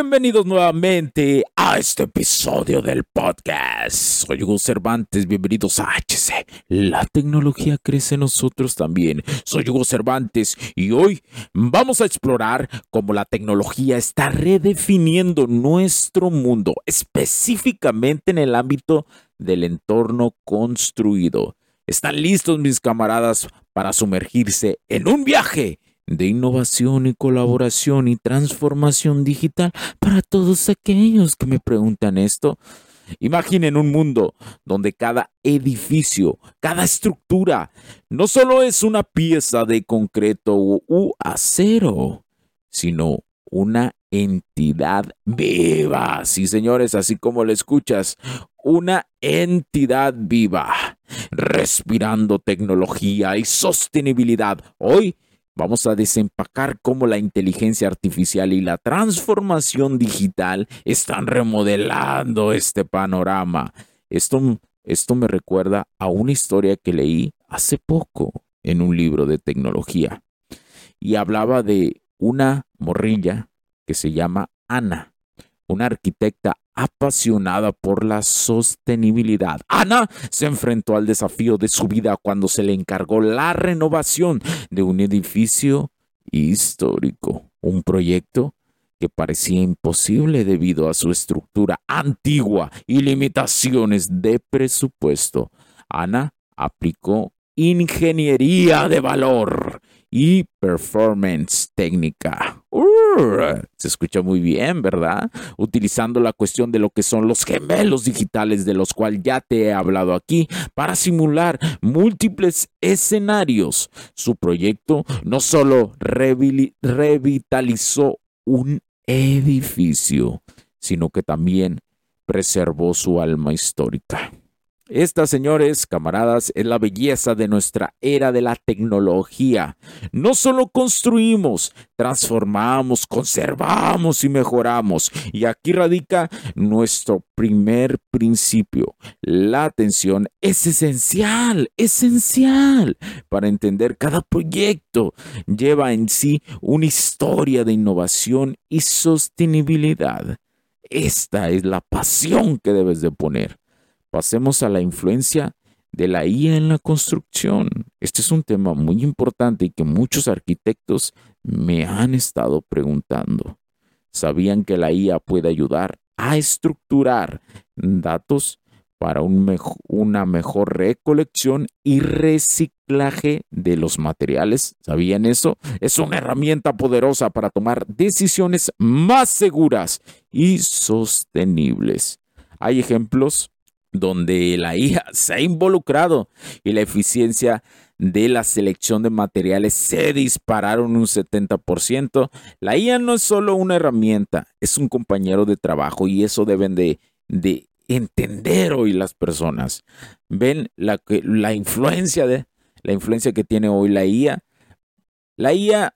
Bienvenidos nuevamente a este episodio del podcast. Soy Hugo Cervantes, bienvenidos a HC. La tecnología crece en nosotros también. Soy Hugo Cervantes y hoy vamos a explorar cómo la tecnología está redefiniendo nuestro mundo, específicamente en el ámbito del entorno construido. ¿Están listos mis camaradas para sumergirse en un viaje? De innovación y colaboración y transformación digital para todos aquellos que me preguntan esto. Imaginen un mundo donde cada edificio, cada estructura, no solo es una pieza de concreto u acero, sino una entidad viva. Sí, señores, así como lo escuchas, una entidad viva, respirando tecnología y sostenibilidad. Hoy Vamos a desempacar cómo la inteligencia artificial y la transformación digital están remodelando este panorama. Esto, esto me recuerda a una historia que leí hace poco en un libro de tecnología y hablaba de una morrilla que se llama Ana, una arquitecta apasionada por la sostenibilidad. Ana se enfrentó al desafío de su vida cuando se le encargó la renovación de un edificio histórico, un proyecto que parecía imposible debido a su estructura antigua y limitaciones de presupuesto. Ana aplicó ingeniería de valor y performance técnica. Se escucha muy bien, ¿verdad? Utilizando la cuestión de lo que son los gemelos digitales de los cuales ya te he hablado aquí para simular múltiples escenarios. Su proyecto no solo revitalizó un edificio, sino que también preservó su alma histórica. Esta, señores, camaradas, es la belleza de nuestra era de la tecnología. No solo construimos, transformamos, conservamos y mejoramos. Y aquí radica nuestro primer principio. La atención es esencial, esencial para entender cada proyecto. Lleva en sí una historia de innovación y sostenibilidad. Esta es la pasión que debes de poner. Pasemos a la influencia de la IA en la construcción. Este es un tema muy importante y que muchos arquitectos me han estado preguntando. ¿Sabían que la IA puede ayudar a estructurar datos para una mejor recolección y reciclaje de los materiales? ¿Sabían eso? Es una herramienta poderosa para tomar decisiones más seguras y sostenibles. Hay ejemplos donde la IA se ha involucrado y la eficiencia de la selección de materiales se dispararon un 70%. La IA no es solo una herramienta, es un compañero de trabajo y eso deben de, entender hoy las personas. Ven la, la, influencia de, la influencia que tiene hoy la IA. La IA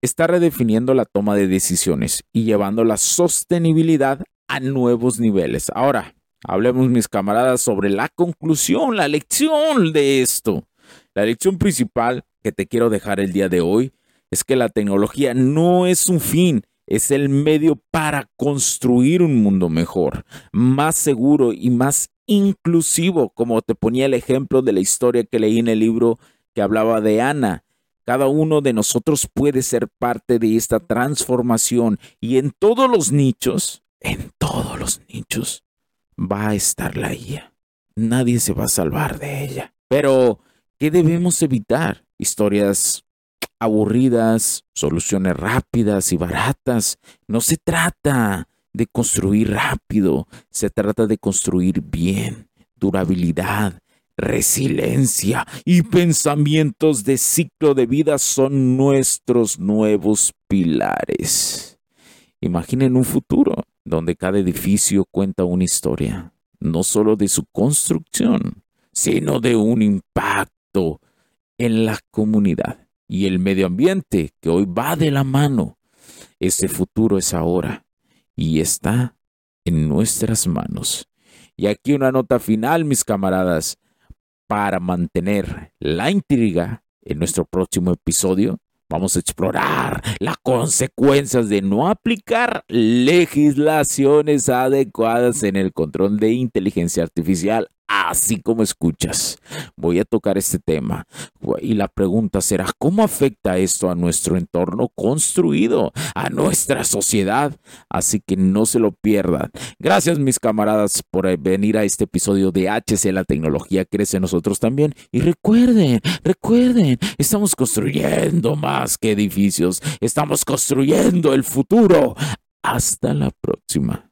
está redefiniendo la toma de decisiones y llevando la sostenibilidad a nuevos niveles. Ahora, Hablemos, mis camaradas, sobre la conclusión, la lección de esto. La lección principal que te quiero dejar el día de hoy es que la tecnología no es un fin, es el medio para construir un mundo mejor, más seguro y más inclusivo, como te ponía el ejemplo de la historia que leí en el libro que hablaba de Ana. Cada uno de nosotros puede ser parte de esta transformación y en todos los nichos, en todos los nichos, va a estar la IA. Nadie se va a salvar de ella. Pero, ¿qué debemos evitar? Historias aburridas, soluciones rápidas y baratas. No se trata de construir rápido, se trata de construir bien, durabilidad, resiliencia y pensamientos de ciclo de vida son nuestros nuevos pilares. Imaginen un futuro donde cada edificio cuenta una historia, no solo de su construcción, sino de un impacto en la comunidad y el medio ambiente que hoy va de la mano. Ese futuro es ahora y está en nuestras manos. Y aquí una nota final, mis camaradas, para mantener la intriga en nuestro próximo episodio. Vamos a explorar las consecuencias de no aplicar legislaciones adecuadas en el control de inteligencia artificial así como escuchas. Voy a tocar este tema y la pregunta será, ¿cómo afecta esto a nuestro entorno construido, a nuestra sociedad? Así que no se lo pierdan. Gracias mis camaradas por venir a este episodio de HC, la tecnología crece nosotros también. Y recuerden, recuerden, estamos construyendo más que edificios, estamos construyendo el futuro. Hasta la próxima.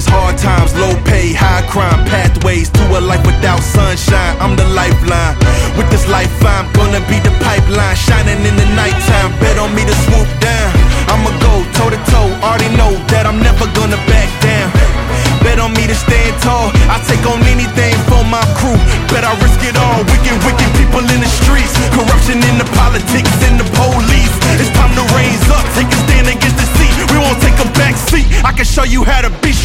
Days, hard times, low pay, high crime, pathways to a life without sunshine. I'm the lifeline. With this life, I'm gonna be the pipeline, shining in the nighttime. Bet on me to swoop down. I'ma go toe to toe, already know that I'm never gonna back down. Bet on me to stand tall, I take on anything for my crew. Bet I risk it all, wicked, wicked people in the streets. Corruption in the politics and the police. It's time to raise up, take a stand against the seat. We won't take a back seat. I can show you how to be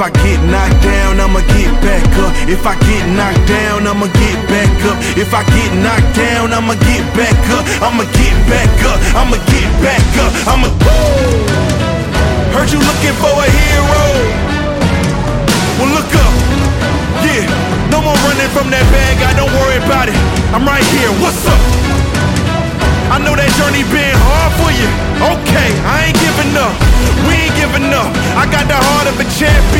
If I get knocked down, I'ma get back up. If I get knocked down, I'ma get back up. If I get knocked down, I'ma get back up. I'ma get back up. I'ma get back up. I'ma. Heard you looking for a hero. Well, look up. Yeah, no more running from that bad guy. Don't worry about it. I'm right here. What's up? I know that journey been hard for you. Okay, I ain't giving up. We ain't giving up. I got the heart of a champion.